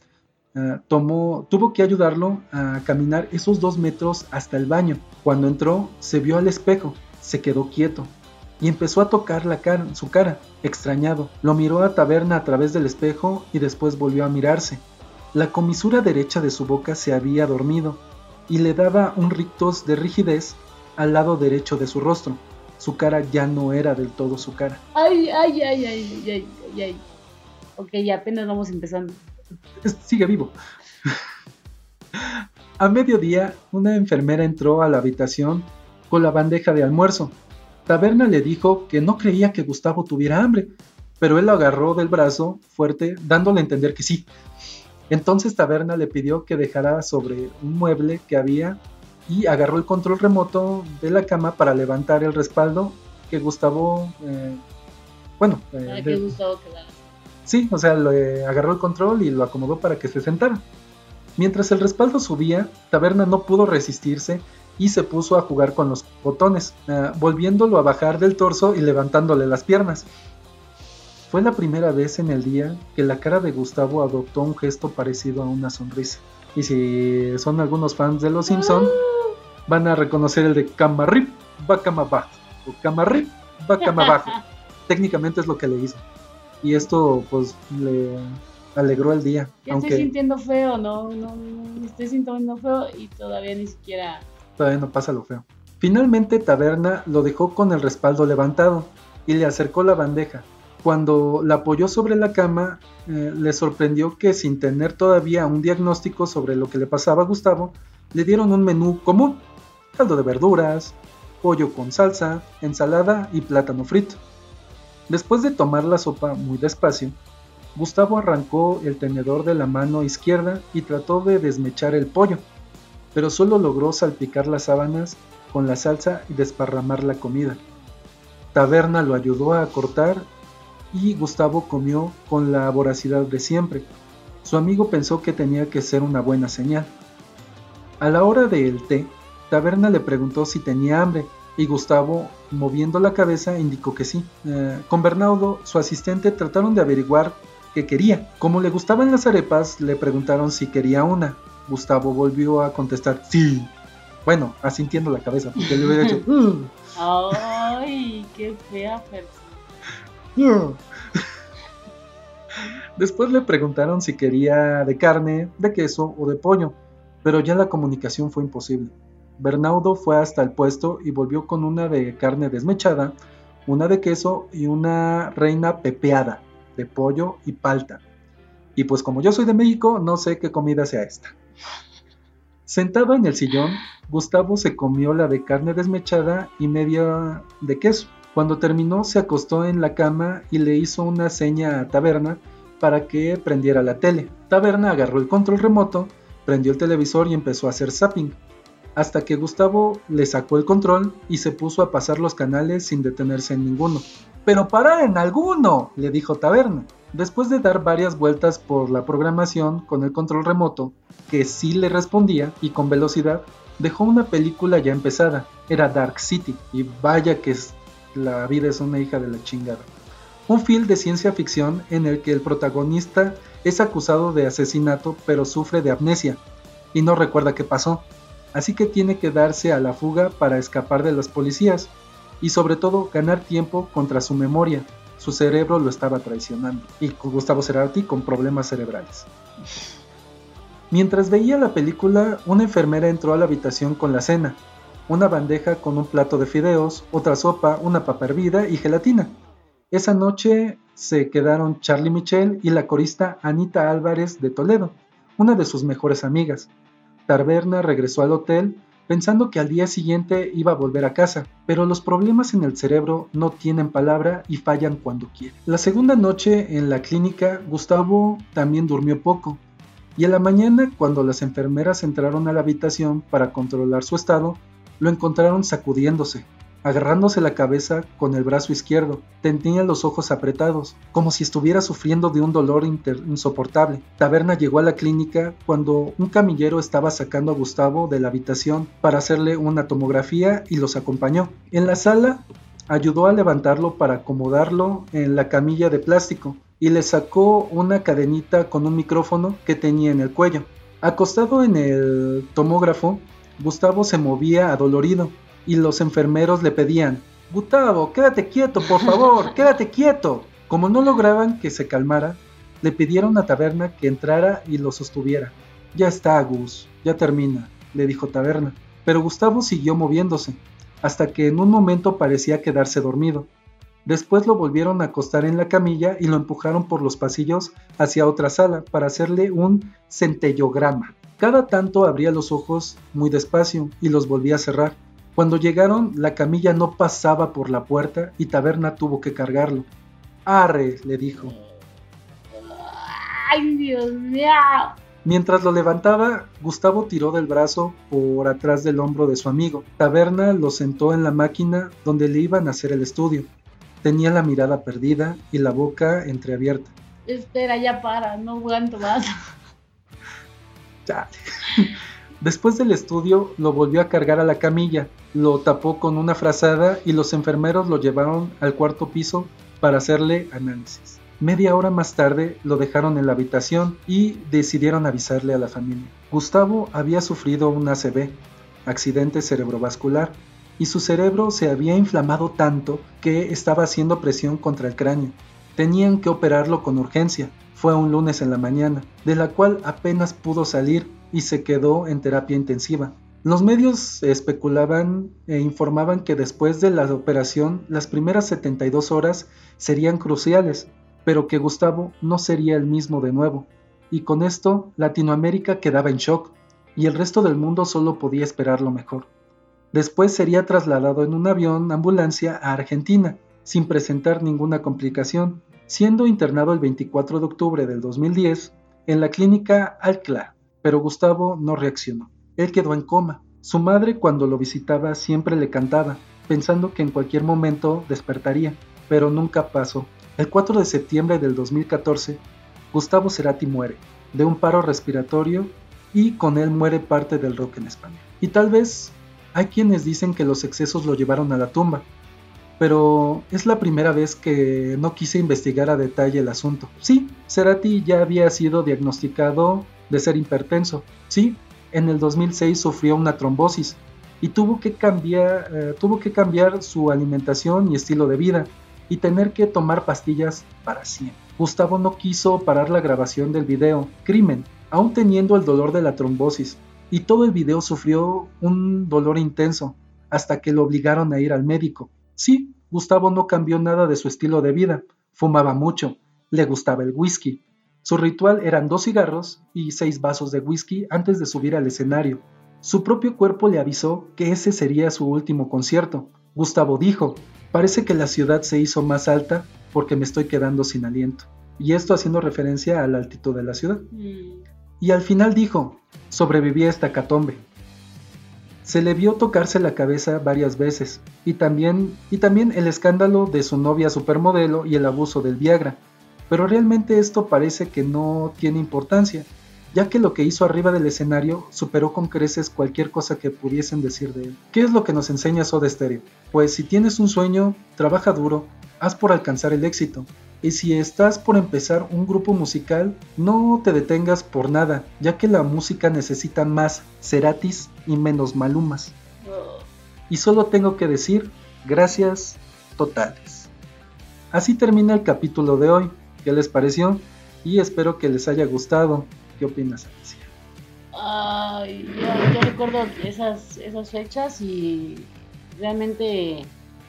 eh, tuvo que ayudarlo a caminar esos dos metros hasta el baño. Cuando entró, se vio al espejo, se quedó quieto y empezó a tocar su cara, extrañado. Lo miró a Taberna a través del espejo y después volvió a mirarse. La comisura derecha de su boca se había dormido y le daba un rictus de rigidez al lado derecho de su rostro. Su cara ya no era del todo su cara. Ay, ay, ay, ay, ay, ay, ay. Ok, ya apenas vamos empezando. Sigue vivo. A mediodía, una enfermera entró a la habitación con la bandeja de almuerzo. Taberna le dijo que no creía que Gustavo tuviera hambre, pero él lo agarró del brazo fuerte, dándole a entender que sí. Entonces Taberna le pidió que dejara sobre un mueble que había y agarró el control remoto de la cama para levantar el respaldo que Gustavo, eh, bueno, eh, que Gustavo Sí, o sea, le agarró el control y lo acomodó para que se sentara. Mientras el respaldo subía, Taberna no pudo resistirse y se puso a jugar con los botones, eh, volviéndolo a bajar del torso y levantándole las piernas. Fue la primera vez en el día que la cara de Gustavo adoptó un gesto parecido a una sonrisa. Y si son algunos fans de Los Simpson, van a reconocer el de camarrip va cama abajo o camarrip va cama abajo. Técnicamente es lo que le hizo. Y esto pues le alegró el día. Ya estoy sintiendo feo, no, no, no, estoy sintiendo feo y todavía ni siquiera... Todavía no pasa lo feo. Finalmente Taberna lo dejó con el respaldo levantado y le acercó la bandeja. Cuando la apoyó sobre la cama, eh, le sorprendió que sin tener todavía un diagnóstico sobre lo que le pasaba a Gustavo, le dieron un menú común caldo de verduras, pollo con salsa, ensalada y plátano frito. Después de tomar la sopa muy despacio, Gustavo arrancó el tenedor de la mano izquierda y trató de desmechar el pollo, pero solo logró salpicar las sábanas con la salsa y desparramar la comida. Taberna lo ayudó a cortar y Gustavo comió con la voracidad de siempre. Su amigo pensó que tenía que ser una buena señal. A la hora del té, Taberna le preguntó si tenía hambre y Gustavo, moviendo la cabeza, indicó que sí. Eh, con Bernardo, su asistente, trataron de averiguar qué quería. Como le gustaban las arepas, le preguntaron si quería una. Gustavo volvió a contestar sí. Bueno, asintiendo la cabeza, porque le hubiera dicho. ¡Ay, qué fea persona! Después le preguntaron si quería de carne, de queso o de pollo, pero ya la comunicación fue imposible. Bernardo fue hasta el puesto y volvió con una de carne desmechada, una de queso y una reina pepeada de pollo y palta. Y pues como yo soy de México, no sé qué comida sea esta. Sentado en el sillón, Gustavo se comió la de carne desmechada y media de queso. Cuando terminó, se acostó en la cama y le hizo una seña a Taberna para que prendiera la tele. Taberna agarró el control remoto, prendió el televisor y empezó a hacer zapping hasta que Gustavo le sacó el control y se puso a pasar los canales sin detenerse en ninguno. Pero para en alguno, le dijo Taberna. Después de dar varias vueltas por la programación con el control remoto, que sí le respondía y con velocidad, dejó una película ya empezada. Era Dark City, y vaya que la vida es una hija de la chingada. Un film de ciencia ficción en el que el protagonista es acusado de asesinato pero sufre de amnesia y no recuerda qué pasó así que tiene que darse a la fuga para escapar de las policías y sobre todo ganar tiempo contra su memoria. Su cerebro lo estaba traicionando y Gustavo Cerati con problemas cerebrales. Mientras veía la película, una enfermera entró a la habitación con la cena, una bandeja con un plato de fideos, otra sopa, una papa hervida y gelatina. Esa noche se quedaron Charlie Michel y la corista Anita Álvarez de Toledo, una de sus mejores amigas. Taberna regresó al hotel pensando que al día siguiente iba a volver a casa, pero los problemas en el cerebro no tienen palabra y fallan cuando quieren. La segunda noche en la clínica, Gustavo también durmió poco. Y en la mañana, cuando las enfermeras entraron a la habitación para controlar su estado, lo encontraron sacudiéndose, agarrándose la cabeza con el brazo izquierdo. Tenía los ojos apretados, como si estuviera sufriendo de un dolor insoportable. Taberna llegó a la clínica cuando un camillero estaba sacando a Gustavo de la habitación para hacerle una tomografía y los acompañó. En la sala ayudó a levantarlo para acomodarlo en la camilla de plástico y le sacó una cadenita con un micrófono que tenía en el cuello. Acostado en el tomógrafo, Gustavo se movía adolorido y los enfermeros le pedían, Gustavo, quédate quieto, por favor, quédate quieto. Como no lograban que se calmara, le pidieron a Taberna que entrara y lo sostuviera. Ya está, Gus, ya termina, le dijo Taberna. Pero Gustavo siguió moviéndose, hasta que en un momento parecía quedarse dormido. Después lo volvieron a acostar en la camilla y lo empujaron por los pasillos hacia otra sala para hacerle un centellograma. Cada tanto abría los ojos muy despacio y los volvía a cerrar. Cuando llegaron, la camilla no pasaba por la puerta y Taberna tuvo que cargarlo. Arre, le dijo. ¡Ay, Dios mío! Mientras lo levantaba, Gustavo tiró del brazo por atrás del hombro de su amigo. Taberna lo sentó en la máquina donde le iban a hacer el estudio. Tenía la mirada perdida y la boca entreabierta. Espera, ya para, no aguanto más. Después del estudio, lo volvió a cargar a la camilla, lo tapó con una frazada y los enfermeros lo llevaron al cuarto piso para hacerle análisis. Media hora más tarde lo dejaron en la habitación y decidieron avisarle a la familia. Gustavo había sufrido un ACV, accidente cerebrovascular, y su cerebro se había inflamado tanto que estaba haciendo presión contra el cráneo. Tenían que operarlo con urgencia. Fue un lunes en la mañana, de la cual apenas pudo salir y se quedó en terapia intensiva. Los medios especulaban e informaban que después de la operación las primeras 72 horas serían cruciales, pero que Gustavo no sería el mismo de nuevo. Y con esto Latinoamérica quedaba en shock y el resto del mundo solo podía esperar lo mejor. Después sería trasladado en un avión ambulancia a Argentina, sin presentar ninguna complicación, siendo internado el 24 de octubre del 2010 en la clínica Alcla, pero Gustavo no reaccionó. Él quedó en coma. Su madre cuando lo visitaba siempre le cantaba, pensando que en cualquier momento despertaría, pero nunca pasó. El 4 de septiembre del 2014, Gustavo Cerati muere, de un paro respiratorio y con él muere parte del rock en España. Y tal vez hay quienes dicen que los excesos lo llevaron a la tumba, pero es la primera vez que no quise investigar a detalle el asunto. Sí, Cerati ya había sido diagnosticado de ser hipertenso. Sí, en el 2006 sufrió una trombosis y tuvo que cambiar, eh, tuvo que cambiar su alimentación y estilo de vida y tener que tomar pastillas para siempre. Gustavo no quiso parar la grabación del video Crimen, aún teniendo el dolor de la trombosis, y todo el video sufrió un dolor intenso hasta que lo obligaron a ir al médico. Sí, Gustavo no cambió nada de su estilo de vida, fumaba mucho, le gustaba el whisky, su ritual eran dos cigarros y seis vasos de whisky antes de subir al escenario. Su propio cuerpo le avisó que ese sería su último concierto. Gustavo dijo, parece que la ciudad se hizo más alta porque me estoy quedando sin aliento. Y esto haciendo referencia a la altitud de la ciudad. Mm. Y al final dijo, sobreviví a esta catombe. Se le vio tocarse la cabeza varias veces, y también, y también el escándalo de su novia supermodelo y el abuso del Viagra, pero realmente esto parece que no tiene importancia, ya que lo que hizo arriba del escenario superó con creces cualquier cosa que pudiesen decir de él. ¿Qué es lo que nos enseña Soda Stereo? Pues si tienes un sueño, trabaja duro, haz por alcanzar el éxito. Y si estás por empezar un grupo musical, no te detengas por nada, ya que la música necesita más ceratis y menos malumas. Y solo tengo que decir, gracias totales. Así termina el capítulo de hoy qué les pareció y espero que les haya gustado. ¿Qué opinas, Alicia? Ay, yo, recuerdo esas, esas fechas y realmente,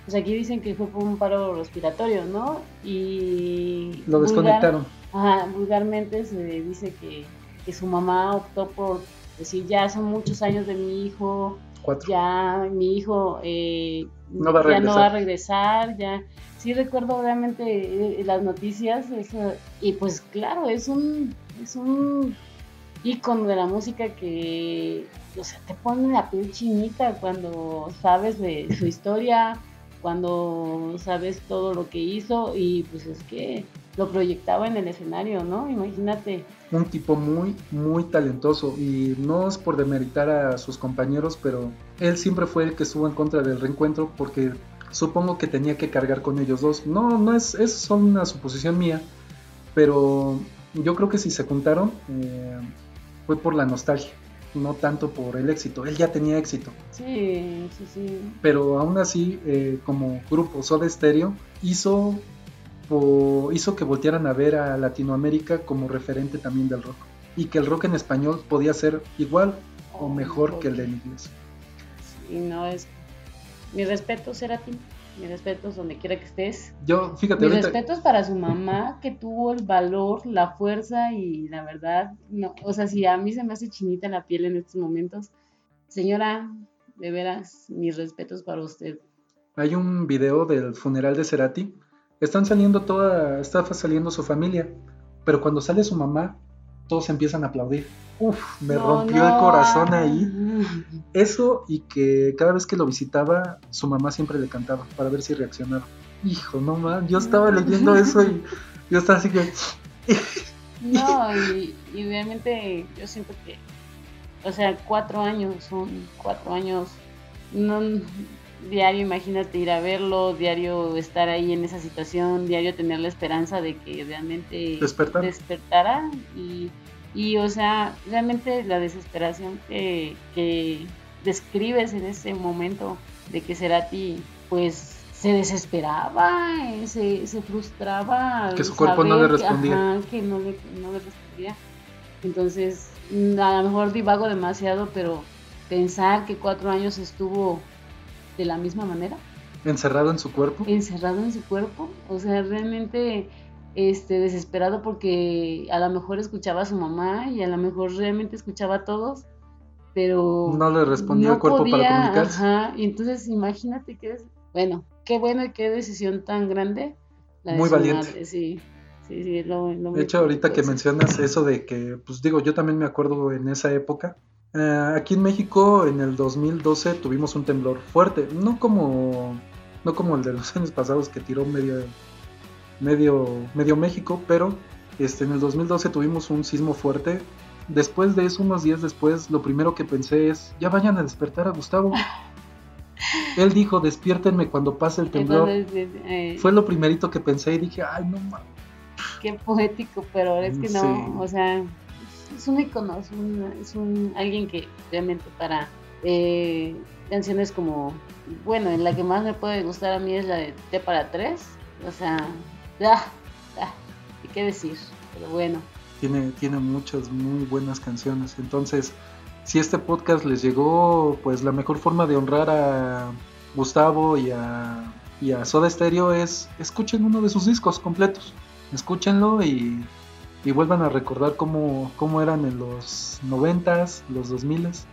pues aquí dicen que fue por un paro respiratorio, ¿no? Y... Lo desconectaron. ajá, vulgarmente se dice que, que su mamá optó por decir, ya son muchos años de mi hijo, Cuatro. ya mi hijo eh, no va ya no va a regresar, ya sí recuerdo obviamente eh, las noticias y pues claro, es un, es un ícono de la música que, o sea, te pone la piel chinita cuando sabes de su historia, cuando sabes todo lo que hizo y pues es que lo proyectaba en el escenario, ¿no? Imagínate. Un tipo muy, muy talentoso y no es por demeritar a sus compañeros, pero él siempre fue el que estuvo en contra del reencuentro porque supongo que tenía que cargar con ellos dos. No, no es, es una suposición mía, pero yo creo que si se juntaron eh, fue por la nostalgia, no tanto por el éxito. Él ya tenía éxito. Sí, sí, sí. Pero aún así, eh, como grupo Soda Stereo, hizo, hizo que voltearan a ver a Latinoamérica como referente también del rock. Y que el rock en español podía ser igual o oh, mejor que el del inglés. Sí, no es. Mi respeto, ti mis respetos donde quiera que estés. Yo, fíjate. Mis respetos para su mamá, que tuvo el valor, la fuerza y la verdad, no, o sea, si a mí se me hace chinita la piel en estos momentos, señora, de veras, mis respetos para usted. Hay un video del funeral de Cerati. Están saliendo toda, está saliendo su familia, pero cuando sale su mamá, todos empiezan a aplaudir. Uf, me rompió el corazón ahí. Eso y que cada vez que lo visitaba, su mamá siempre le cantaba para ver si reaccionaba. Hijo, no man, yo estaba leyendo eso y yo estaba así que. no, y, y realmente yo siento que, o sea, cuatro años son cuatro años. No, diario, imagínate ir a verlo, diario estar ahí en esa situación, diario tener la esperanza de que realmente despertara y y, o sea, realmente la desesperación que, que describes en ese momento de que Cerati, pues, se desesperaba, eh, se, se frustraba. Que su cuerpo no le respondía. Que, no, le, no le respondía. Entonces, a lo mejor divago demasiado, pero pensar que cuatro años estuvo de la misma manera. Encerrado en su cuerpo. Encerrado en su cuerpo. O sea, realmente este, desesperado porque a lo mejor escuchaba a su mamá y a lo mejor realmente escuchaba a todos, pero no le respondía el cuerpo para comunicarse. Ajá, y entonces imagínate que es, bueno, qué bueno y qué decisión tan grande. Muy valiente. sí. Sí, sí, lo, de hecho, ahorita que mencionas eso de que, pues digo, yo también me acuerdo en esa época, eh, aquí en México en el 2012 tuvimos un temblor fuerte, no como, no como el de los años pasados que tiró medio, medio, medio México, pero este, en el 2012 tuvimos un sismo fuerte. Después de eso, unos días después, lo primero que pensé es, ya vayan a despertar a Gustavo. Él dijo, despiértenme cuando pase el temblor. Eh, Fue lo primerito que pensé y dije, ay, no mames. Qué poético, pero es que no, o sea, es un icono, es un, es un alguien que realmente para eh, canciones como, bueno, en la que más me puede gustar a mí es la de T para tres, o sea, Ah, ah, ¿y qué decir? Pero bueno. Tiene, muchas muy buenas canciones. Entonces, si este podcast les llegó, pues la mejor forma de honrar a Gustavo y a, Soda Stereo es escuchen uno de sus discos completos. Escúchenlo y, y vuelvan a recordar cómo, cómo eran en los noventas, los dos miles.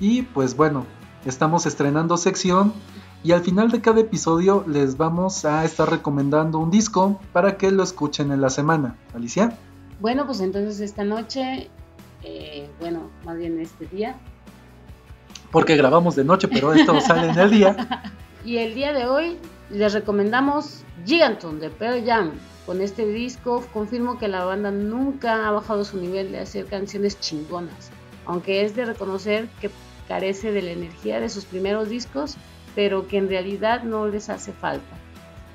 Y pues bueno, estamos estrenando sección y al final de cada episodio les vamos a estar recomendando un disco para que lo escuchen en la semana. Alicia. Bueno, pues entonces esta noche, eh, bueno, más bien este día. Porque grabamos de noche, pero esto sale en el día. Y el día de hoy les recomendamos Giganton de Pearl Jam. Con este disco confirmo que la banda nunca ha bajado su nivel de hacer canciones chingonas. Aunque es de reconocer que carece de la energía de sus primeros discos, pero que en realidad no les hace falta,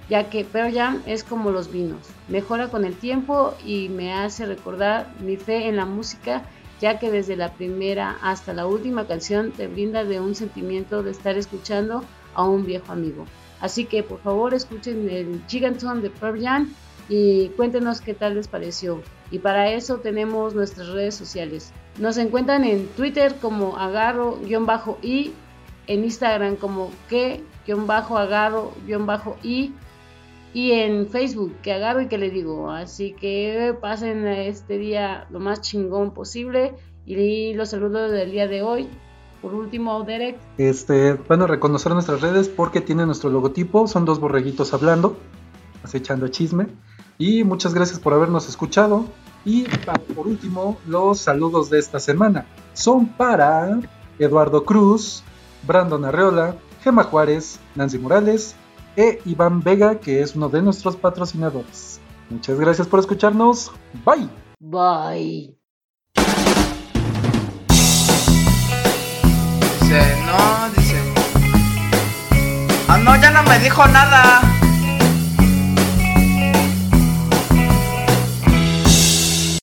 ya que Pearl Jam es como los vinos, mejora con el tiempo y me hace recordar mi fe en la música, ya que desde la primera hasta la última canción te brinda de un sentimiento de estar escuchando a un viejo amigo. Así que por favor escuchen el Giganton de Pearl y cuéntenos qué tal les pareció. Y para eso tenemos nuestras redes sociales. Nos encuentran en Twitter como agarro-i en Instagram como que y en Facebook que agarro y que le digo así que pasen este día lo más chingón posible y los saludos del día de hoy. Por último Derek. Este van a reconocer nuestras redes porque tiene nuestro logotipo son dos borreguitos hablando acechando chisme. Y muchas gracias por habernos escuchado. Y por último, los saludos de esta semana. Son para Eduardo Cruz, Brandon Arreola, Gema Juárez, Nancy Morales e Iván Vega, que es uno de nuestros patrocinadores. Muchas gracias por escucharnos. Bye. Bye. Dice, no, dice. Ah, no, ya no me dijo nada.